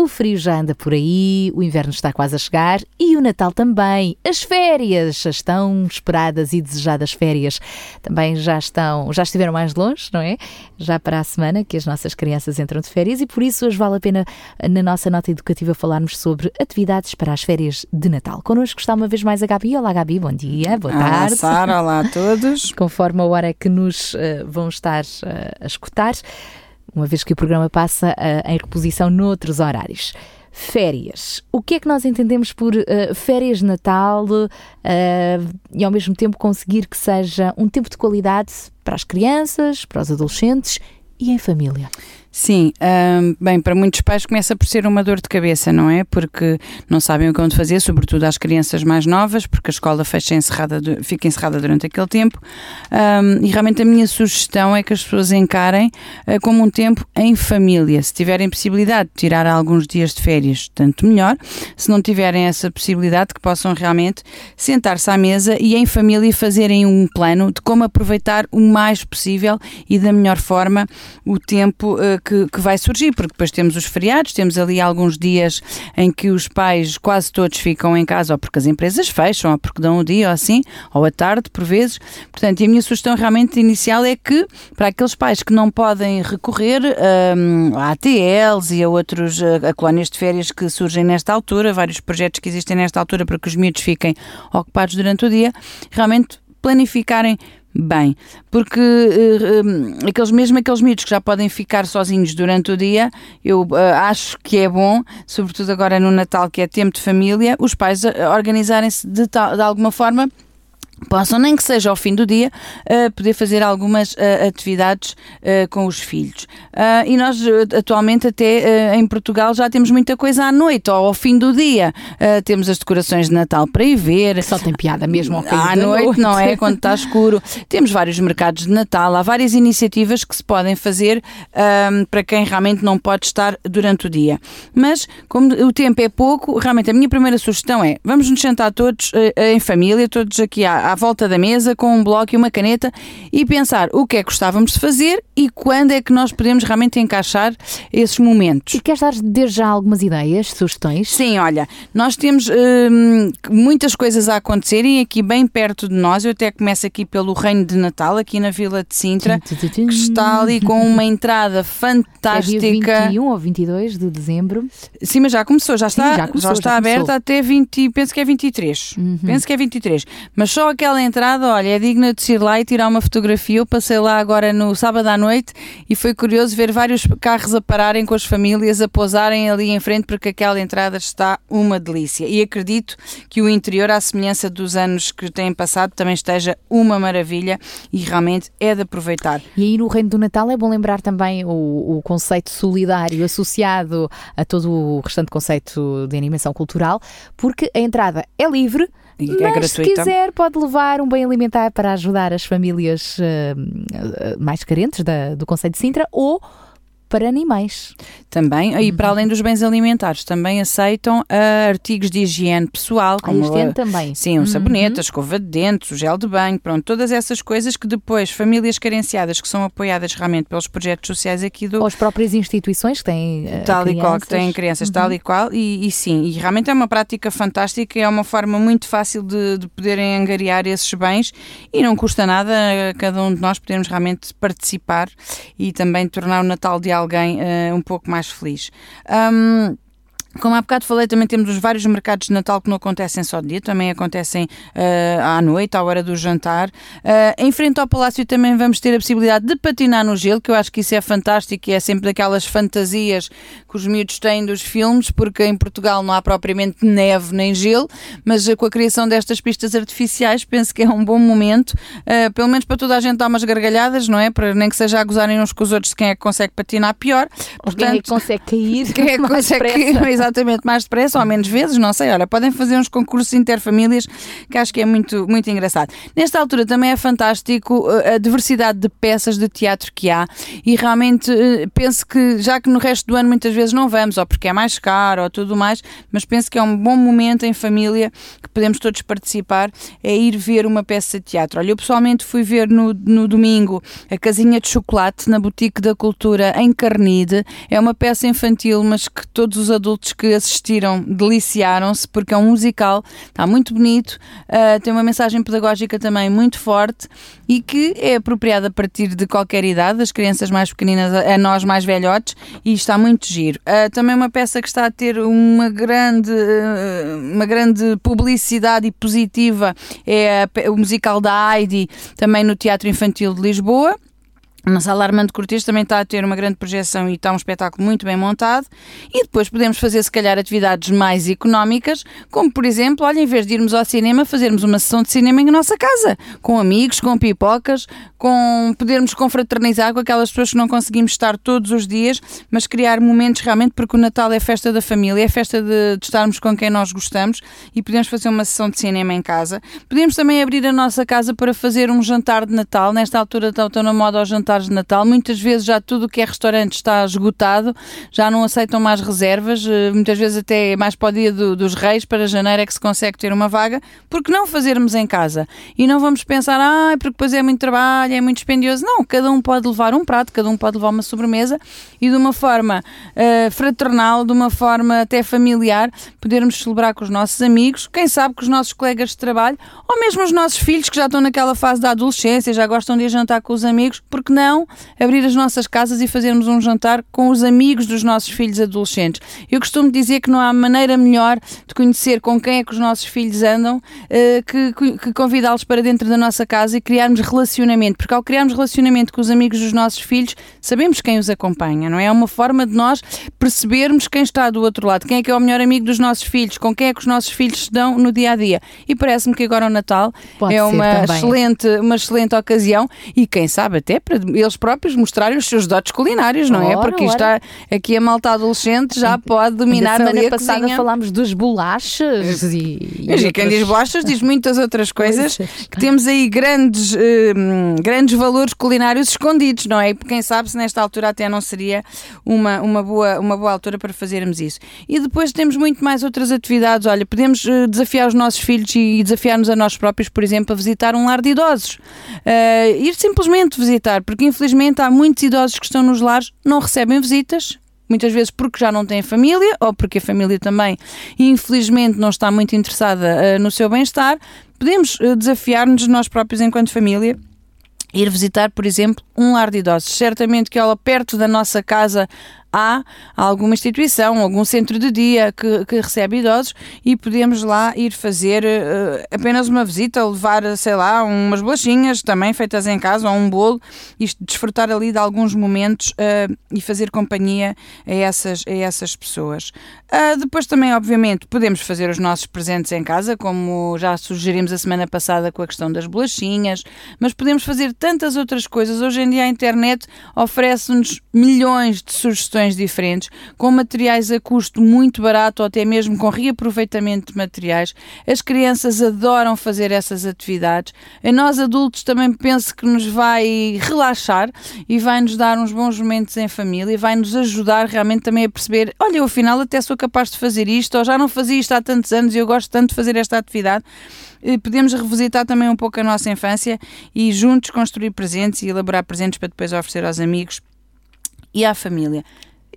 O frio já anda por aí, o inverno está quase a chegar e o Natal também. As férias, as tão esperadas e desejadas férias, também já estão, já estiveram mais longe, não é? Já para a semana que as nossas crianças entram de férias e por isso hoje vale a pena na nossa nota educativa falarmos sobre atividades para as férias de Natal. Connosco está uma vez mais a Gabi. Olá Gabi, bom dia, boa Olá, tarde. Sara, olá a todos. Conforme a hora que nos uh, vão estar uh, a escutar uma vez que o programa passa uh, em reposição noutros horários. Férias. O que é que nós entendemos por uh, férias de Natal uh, e ao mesmo tempo conseguir que seja um tempo de qualidade para as crianças, para os adolescentes e em família? Sim, hum, bem, para muitos pais começa por ser uma dor de cabeça, não é? Porque não sabem o que vão fazer, sobretudo às crianças mais novas, porque a escola fecha encerrada, fica encerrada durante aquele tempo. Um, e realmente a minha sugestão é que as pessoas encarem uh, como um tempo em família. Se tiverem possibilidade de tirar alguns dias de férias, tanto melhor. Se não tiverem essa possibilidade, que possam realmente sentar-se à mesa e em família fazerem um plano de como aproveitar o mais possível e da melhor forma o tempo. Que, que, vai surgir, porque depois temos os feriados, temos ali alguns dias em que os pais quase todos ficam em casa, ou porque as empresas fecham, ou porque dão o dia, ou assim, ou à tarde, por vezes. Portanto, a minha sugestão realmente inicial é que, para aqueles pais que não podem recorrer um, a ATLs e a outros, a, a colónias de férias que surgem nesta altura, vários projetos que existem nesta altura para que os miúdos fiquem ocupados durante o dia, realmente planificarem bem, porque uh, aqueles, mesmo aqueles miúdos que já podem ficar sozinhos durante o dia, eu uh, acho que é bom, sobretudo agora no Natal, que é tempo de família, os pais organizarem-se de, de alguma forma possam, nem que seja ao fim do dia, uh, poder fazer algumas uh, atividades uh, com os filhos. e nós, atualmente, até em Portugal, já temos muita coisa à noite ou ao fim do dia. temos as decorações de Natal para ir ver. Só tem piada mesmo ao fim à noite, noite, não é? Quando está escuro. temos vários mercados de Natal, há várias iniciativas que se podem fazer para quem realmente não pode estar durante o dia. Mas, como o tempo é pouco, realmente a minha primeira sugestão é vamos nos sentar todos em família, todos aqui à à volta da mesa com um bloco e uma caneta e pensar o que é que gostávamos de fazer e quando é que nós podemos realmente encaixar esses momentos. E queres dar desde já algumas ideias, sugestões? Sim, olha, nós temos hum, muitas coisas a acontecerem aqui bem perto de nós. Eu até começo aqui pelo Reino de Natal, aqui na Vila de Sintra, que está ali com uma entrada fantástica. É dia 21 ou 22 de dezembro. Sim, mas já começou, já está, Sim, já, começou, já está já aberta até 20, penso que é 23. Uhum. Penso que é 23. Mas só aquela entrada, olha, é digna de ir lá e tirar uma fotografia. Eu passei lá agora no sábado à noite e foi curioso ver vários carros a pararem com as famílias, a pousarem ali em frente, porque aquela entrada está uma delícia. E acredito que o interior, à semelhança dos anos que têm passado, também esteja uma maravilha e realmente é de aproveitar. E aí no Reino do Natal é bom lembrar também o, o conceito solidário associado a todo o restante conceito de animação cultural, porque a entrada é livre é Mas, gratuita. se quiser, pode levar um bem alimentar para ajudar as famílias uh, mais carentes da, do Conselho de Sintra ou para animais. Também, uhum. e para além dos bens alimentares, também aceitam uh, artigos de higiene pessoal, como a, também. Sim, o um uhum. sabonete, a escova de dentes, o gel de banho, pronto, todas essas coisas que depois famílias carenciadas que são apoiadas realmente pelos projetos sociais aqui do ou as próprias instituições que têm uh, tal crianças. e qual que têm crianças uhum. tal e qual e, e, sim, e realmente é uma prática fantástica, é uma forma muito fácil de, de poderem angariar esses bens e não custa nada a cada um de nós podermos realmente participar e também tornar o Natal de alguém uh, um pouco mais feliz. Um, como há bocado falei, também temos os vários mercados de Natal que não acontecem só de dia, também acontecem uh, à noite, à hora do jantar. Uh, em frente ao Palácio também vamos ter a possibilidade de patinar no gelo, que eu acho que isso é fantástico e é sempre daquelas fantasias que os miúdos têm dos filmes, porque em Portugal não há propriamente neve nem gelo, mas uh, com a criação destas pistas artificiais penso que é um bom momento, pelo menos para toda a gente dar umas gargalhadas, não é? Para nem que seja a gozarem uns com os outros de quem é que consegue patinar pior. Portanto, quem é que consegue cair. Quem é que consegue cair, exatamente mais depressa ou menos vezes, não sei. Olha, podem fazer uns concursos interfamílias que acho que é muito, muito engraçado. Nesta altura também é fantástico uh, a diversidade de peças de teatro que há e realmente uh, penso que, já que no resto do ano muitas vezes não vamos, ou porque é mais caro ou tudo mais, mas penso que é um bom momento em família que podemos todos participar, é ir ver uma peça de teatro. Olha, eu pessoalmente fui ver no, no domingo a Casinha de Chocolate na Boutique da Cultura em Carnide. É uma peça infantil, mas que todos os adultos que assistiram deliciaram-se porque é um musical, está muito bonito, uh, tem uma mensagem pedagógica também muito forte e que é apropriada a partir de qualquer idade, das crianças mais pequeninas a nós mais velhotes, e está muito giro. Uh, também uma peça que está a ter uma grande, uh, uma grande publicidade e positiva é a, o musical da Heidi, também no Teatro Infantil de Lisboa. Na sala Armando Cortes também está a ter uma grande projeção e está um espetáculo muito bem montado. E depois podemos fazer, se calhar, atividades mais económicas, como por exemplo, olha, em vez de irmos ao cinema, fazermos uma sessão de cinema em nossa casa, com amigos, com pipocas, com podermos confraternizar com aquelas pessoas que não conseguimos estar todos os dias, mas criar momentos realmente, porque o Natal é festa da família, é festa de, de estarmos com quem nós gostamos e podemos fazer uma sessão de cinema em casa. Podemos também abrir a nossa casa para fazer um jantar de Natal. Nesta altura estão na moda ao jantar jantares de Natal. Muitas vezes já tudo o que é restaurante está esgotado, já não aceitam mais reservas, eh, muitas vezes até mais para o dia do, dos reis, para janeiro é que se consegue ter uma vaga, porque não fazermos em casa? E não vamos pensar, ah, porque depois é muito trabalho, é muito dispendioso. Não, cada um pode levar um prato, cada um pode levar uma sobremesa e de uma forma uh, fraternal, de uma forma até familiar, podermos celebrar com os nossos amigos, quem sabe com os nossos colegas de trabalho, ou mesmo os nossos filhos que já estão naquela fase da adolescência, já gostam de jantar com os amigos, porque não não abrir as nossas casas e fazermos um jantar com os amigos dos nossos filhos adolescentes. Eu costumo dizer que não há maneira melhor de conhecer com quem é que os nossos filhos andam eh, que, que convidá-los para dentro da nossa casa e criarmos relacionamento, porque ao criarmos relacionamento com os amigos dos nossos filhos, sabemos quem os acompanha, não é? É uma forma de nós percebermos quem está do outro lado, quem é que é o melhor amigo dos nossos filhos, com quem é que os nossos filhos se dão no dia a dia. E parece-me que agora o Natal Pode é uma excelente, uma excelente ocasião e quem sabe até para eles próprios mostrarem os seus dotes culinários, não é? ora, é? Porque está aqui a malta adolescente já pode dominar na semana passada cozinha. falámos dos bolachas e, e, e quem diz bolachas diz muitas outras coisas que temos aí grandes, uh, grandes valores culinários escondidos, não é? E quem sabe se nesta altura até não seria uma, uma, boa, uma boa altura para fazermos isso. E depois temos muito mais outras atividades. Olha, podemos uh, desafiar os nossos filhos e desafiar-nos a nós próprios, por exemplo, a visitar um lar de idosos. Uh, ir simplesmente visitar, porque infelizmente há muitos idosos que estão nos lares, não recebem visitas, muitas vezes porque já não têm família ou porque a família também, infelizmente, não está muito interessada uh, no seu bem-estar. Podemos uh, desafiar-nos nós próprios enquanto família. Ir visitar, por exemplo, um lar de idosos. Certamente que ela perto da nossa casa há alguma instituição, algum centro de dia que, que recebe idosos e podemos lá ir fazer uh, apenas uma visita, levar, sei lá, umas bolachinhas também feitas em casa ou um bolo e desfrutar ali de alguns momentos uh, e fazer companhia a essas, a essas pessoas. Uh, depois também, obviamente, podemos fazer os nossos presentes em casa, como já sugerimos a semana passada com a questão das bolachinhas, mas podemos fazer tantas outras coisas. Hoje em dia a internet oferece-nos milhões de sugestões diferentes, com materiais a custo muito barato ou até mesmo com reaproveitamento de materiais. As crianças adoram fazer essas atividades. A nós adultos também penso que nos vai relaxar e vai nos dar uns bons momentos em família vai nos ajudar realmente também a perceber: olha, eu afinal até sou capaz de fazer isto, ou já não fazia isto há tantos anos e eu gosto tanto de fazer esta atividade podemos revisitar também um pouco a nossa infância e juntos construir presentes e elaborar presentes para depois oferecer aos amigos e à família.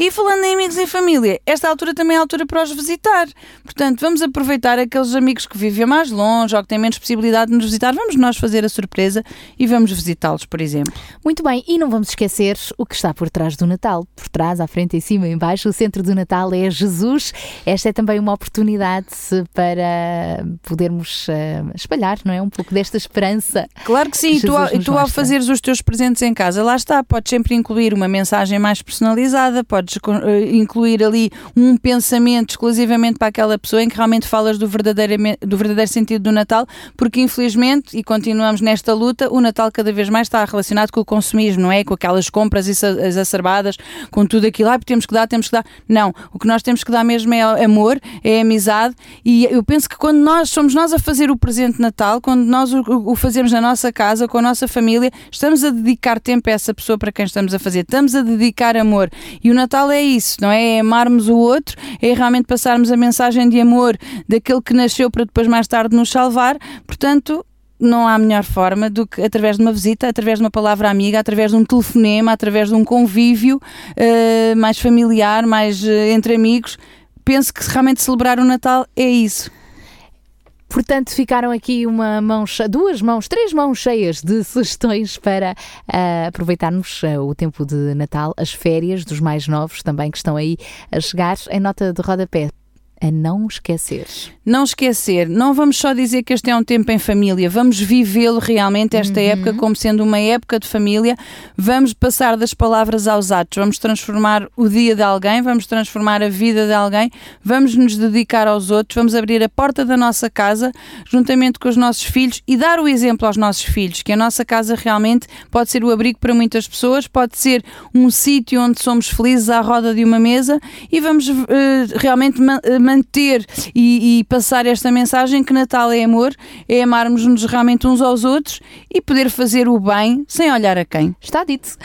E falando em amigos e família, esta altura também é a altura para os visitar. Portanto, vamos aproveitar aqueles amigos que vivem mais longe ou que têm menos possibilidade de nos visitar. Vamos nós fazer a surpresa e vamos visitá-los, por exemplo. Muito bem, e não vamos esquecer o que está por trás do Natal. Por trás, à frente, em cima, em baixo, o centro do Natal é Jesus. Esta é também uma oportunidade para podermos uh, espalhar, não é? Um pouco desta esperança. Claro que sim, e tu, tu ao fazeres os teus presentes em casa, lá está, podes sempre incluir uma mensagem mais personalizada, podes podes uh, incluir ali um pensamento exclusivamente para aquela pessoa em que realmente falas do verdadeiro, do verdadeiro sentido do Natal, porque infelizmente, e continuamos nesta luta, o Natal cada vez mais está relacionado com o consumismo, não é? Com aquelas compras exacerbadas, com tudo aquilo, ah, temos que dar, temos que dar. Não, o que nós temos que dar mesmo é amor, é amizade, e eu penso que quando nós somos nós a fazer o presente de Natal, quando nós o fazemos na nossa casa, com a nossa família, estamos a dedicar tempo a essa pessoa para quem estamos a fazer, estamos a dedicar amor. E o Natal é isso, não é? É amarmos o outro, é realmente passarmos a mensagem de amor daquele que nasceu para depois mais tarde nos salvar. Portanto, não há melhor forma do que através de uma visita, através de uma palavra amiga, através de um telefonema, através de um convívio uh, mais familiar, mais uh, entre amigos. Penso que realmente celebrar o Natal é isso. Portanto, ficaram aqui uma mão, duas mãos, três mãos cheias de sugestões para uh, aproveitarmos uh, o tempo de Natal, as férias dos mais novos também que estão aí a chegar. Em nota de rodapé a não esquecer. Não esquecer, não vamos só dizer que este é um tempo em família, vamos vivê-lo realmente, esta uhum. época, como sendo uma época de família. Vamos passar das palavras aos atos, vamos transformar o dia de alguém, vamos transformar a vida de alguém, vamos nos dedicar aos outros, vamos abrir a porta da nossa casa juntamente com os nossos filhos e dar o exemplo aos nossos filhos, que a nossa casa realmente pode ser o abrigo para muitas pessoas, pode ser um sítio onde somos felizes à roda de uma mesa e vamos uh, realmente manter e, e, passar esta mensagem que Natal é amor, é amarmos-nos realmente uns aos outros e poder fazer o bem sem olhar a quem. Está dito.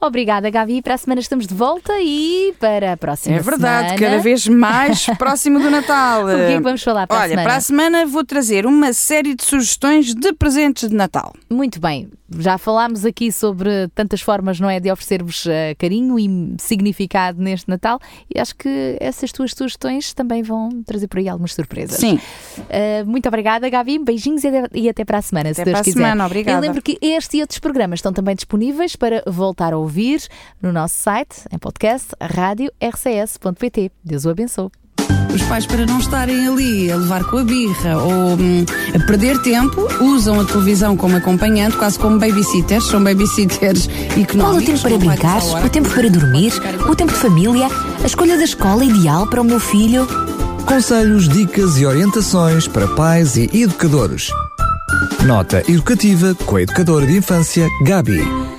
Obrigada, Gabi. Para a semana estamos de volta e para a próxima É verdade, semana... cada vez mais próximo do Natal. o que é que vamos falar para Olha, a semana? para a semana vou trazer uma série de sugestões de presentes de Natal. Muito bem. Já falámos aqui sobre tantas formas, não é, de oferecer-vos uh, carinho e significado neste Natal e acho que essas tuas sugestões também vão trazer por aí algumas surpresas. Sim. Uh, muito obrigada, Gabi. Beijinhos e até para a semana, até se Deus para quiser. a semana, obrigada. Eu lembro que este e outros programas estão também disponíveis para voltar a ouvir no nosso site, em podcast, rádio rcs.pt. Deus o abençoe. Os pais, para não estarem ali a levar com a birra ou hum, a perder tempo, usam a televisão como acompanhante, quase como babysitters. São babysitters económicos. Qual o tempo para brincar? O tempo para dormir? O tempo de família? A escolha da escola ideal para o meu filho? Conselhos, dicas e orientações para pais e educadores. Nota educativa com a educadora de infância Gabi.